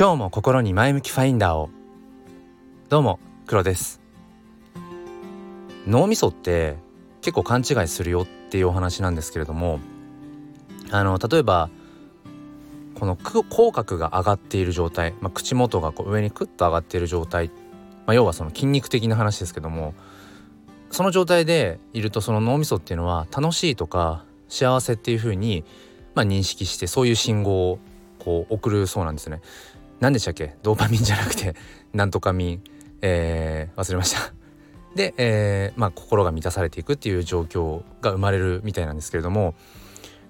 今日も心に前向きファインダーをどうも黒です脳みそって結構勘違いするよっていうお話なんですけれどもあの例えばこの口角が上がっている状態、まあ、口元がこう上にクッと上がっている状態、まあ、要はその筋肉的な話ですけどもその状態でいるとその脳みそっていうのは楽しいとか幸せっていう風にまあ認識してそういう信号をこう送るそうなんですね。何でしたっけ？ドーパミンじゃなくて なんとかミン、えー、忘れました。で、えー、まあ心が満たされていくっていう状況が生まれるみたいなんですけれども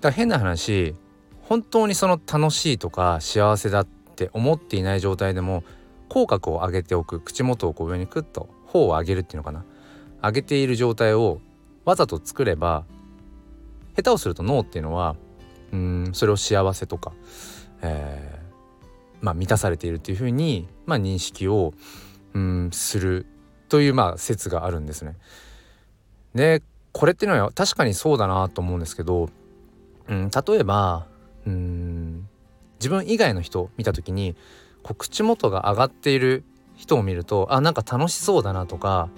だから変な話本当にその楽しいとか幸せだって思っていない状態でも口角を上げておく口元をこう上にクッと頬を上げるっていうのかな。上げている状態をわざと作れば下手をすると脳っていうのはうんそれを幸せとか、えー、まあ、満たされているっていうふうに、まあ、認識をうんするというまあ説があるんですね。でこれっていうのは確かにそうだなと思うんですけど、うん、例えばうん自分以外の人を見た時にこう口元が上がっている人を見るとあなんか楽しそうだなとか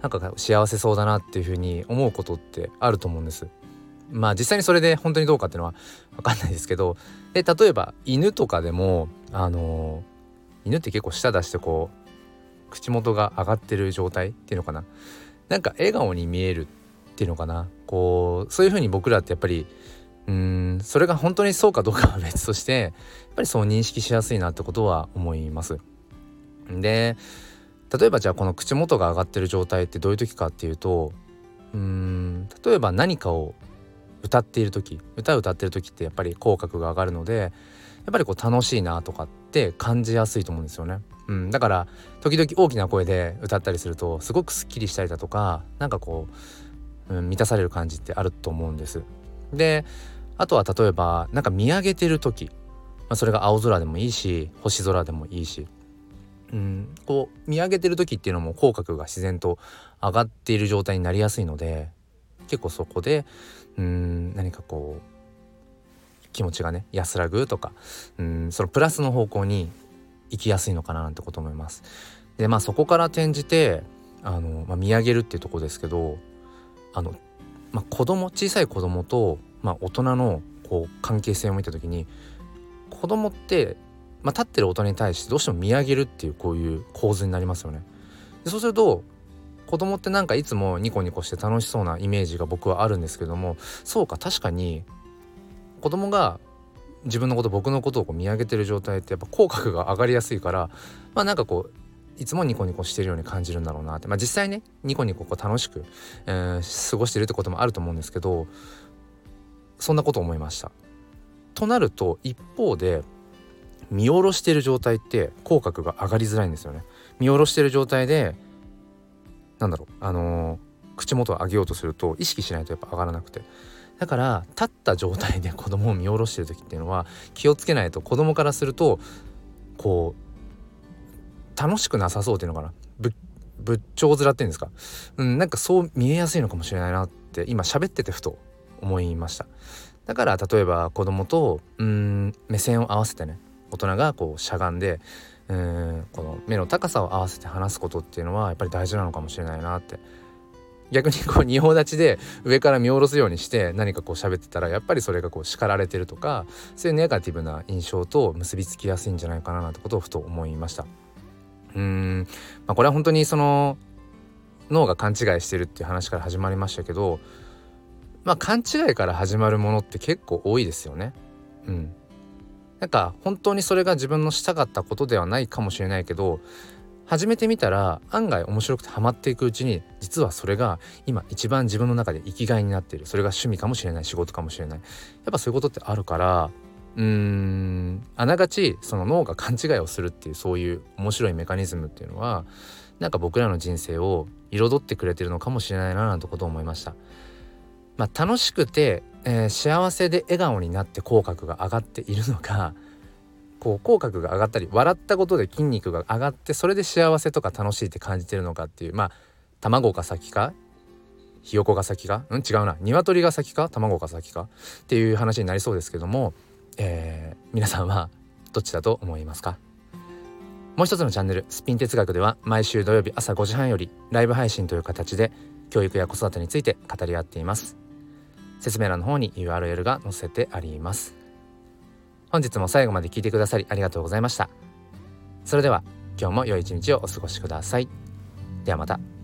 なんか幸せそうだなっていうふうに思うことってあると思うんです。まあ実際にそれで本当にどうかっていうのは分かんないですけどで例えば犬とかでもあの犬って結構舌出してこう口元が上がってる状態っていうのかななんか笑顔に見えるっていうのかなこうそういうふうに僕らってやっぱりうんそれが本当にそうかどうかは別としてやっぱりそう認識しやすいなってことは思います。で例えばじゃあこの口元が上がってる状態ってどういう時かっていうとうん例えば何かを歌っている時歌を歌ってる時ってやっぱり口角が上がるのでやっぱりこう楽しいなとかって感じやすいと思うんですよね。うん、だから時々大きな声で歌ったりするとすごくすっきりしたりだとかなんかこう、うん、満たされる感じってあると思うんです。であとは例えばなんか見上げてる時、まあ、それが青空でもいいし星空でもいいし、うん、こう見上げてる時っていうのも口角が自然と上がっている状態になりやすいので結構そこでうん何かこう気持ちがね安らぐとかうんそのプラスの方向に行きやすいのかななんてこと思います。でまあそこから転じてあの、まあ、見上げるっていうとこですけどあの、まあ、子供小さい子供と、まあ、大人のこう関係性を見た時に子供って、まあ、立ってる大人に対してどうしても見上げるっていうこういう構図になりますよね。でそうすると子供ってなんかいつもニコニコして楽しそうなイメージが僕はあるんですけどもそうか確かに子供が自分のこと僕のことをこう見上げてる状態ってやっぱ口角が上がりやすいからまあなんかこういつもニコニコしてるように感じるんだろうなってまあ実際ねニコニコこう楽しく、えー、過ごしてるってこともあると思うんですけどそんなこと思いました。となると一方で見下ろしてる状態って口角が上がりづらいんですよね。見下ろしてる状態でなんだろうあのー、口元を上げようとすると意識しないとやっぱ上がらなくて。だから立った状態で 子供を見下ろしてる時っていうのは気をつけないと子供からするとこう楽しくなさそうっていうのかな。ぶ仏頂面っていうんですか、うん、なんかそう見えやすいのかもしれないなって今喋っててふと思いました。だから例えば子供とうん目線を合わせてね大人がこうしゃがんでうんこの目の高さを合わせて話すことっていうのはやっぱり大事なのかもしれないなって逆にこう仁王立ちで上から見下ろすようにして何かこう喋ってたらやっぱりそれがこう叱られてるとかそういうネガティブな印象と結びつきやすいんじゃないかななんてことをふと思いました。うん、まあ、これは本当にその脳が勘違いしてるっていう話から始まりましたけどまあ勘違いから始まるものって結構多いですよね。うん、なんか本当にそれが自分のしたかったことではないかもしれないけど始めてみたら案外面白くてハマっていくうちに実はそれが今一番自分の中で生きがいになっているそれが趣味かもしれない仕事かもしれないやっぱそういうことってあるからうーんあながちその脳が勘違いをするっていうそういう面白いメカニズムっていうのはなんか僕らの人生を彩ってくれてるのかもしれないななんてことを思いました。まあ、楽しくてえー、幸せで笑顔になって口角が上がっているのか こう口角が上がったり笑ったことで筋肉が上がってそれで幸せとか楽しいって感じてるのかっていうまあ卵が先か？ひよこが先か？うん？違うな。鶏が先か？卵が先か？っていう話になりそうですけども、えー、皆さんはどっちだと思いますか？もう一つのチャンネルスピン哲学では毎週土曜日朝5時半よりライブ配信という形で教育や子育てについて語り合っています。説明欄の方に URL が載せてあります。本日も最後まで聞いてくださりありがとうございました。それでは今日も良い一日をお過ごしください。ではまた。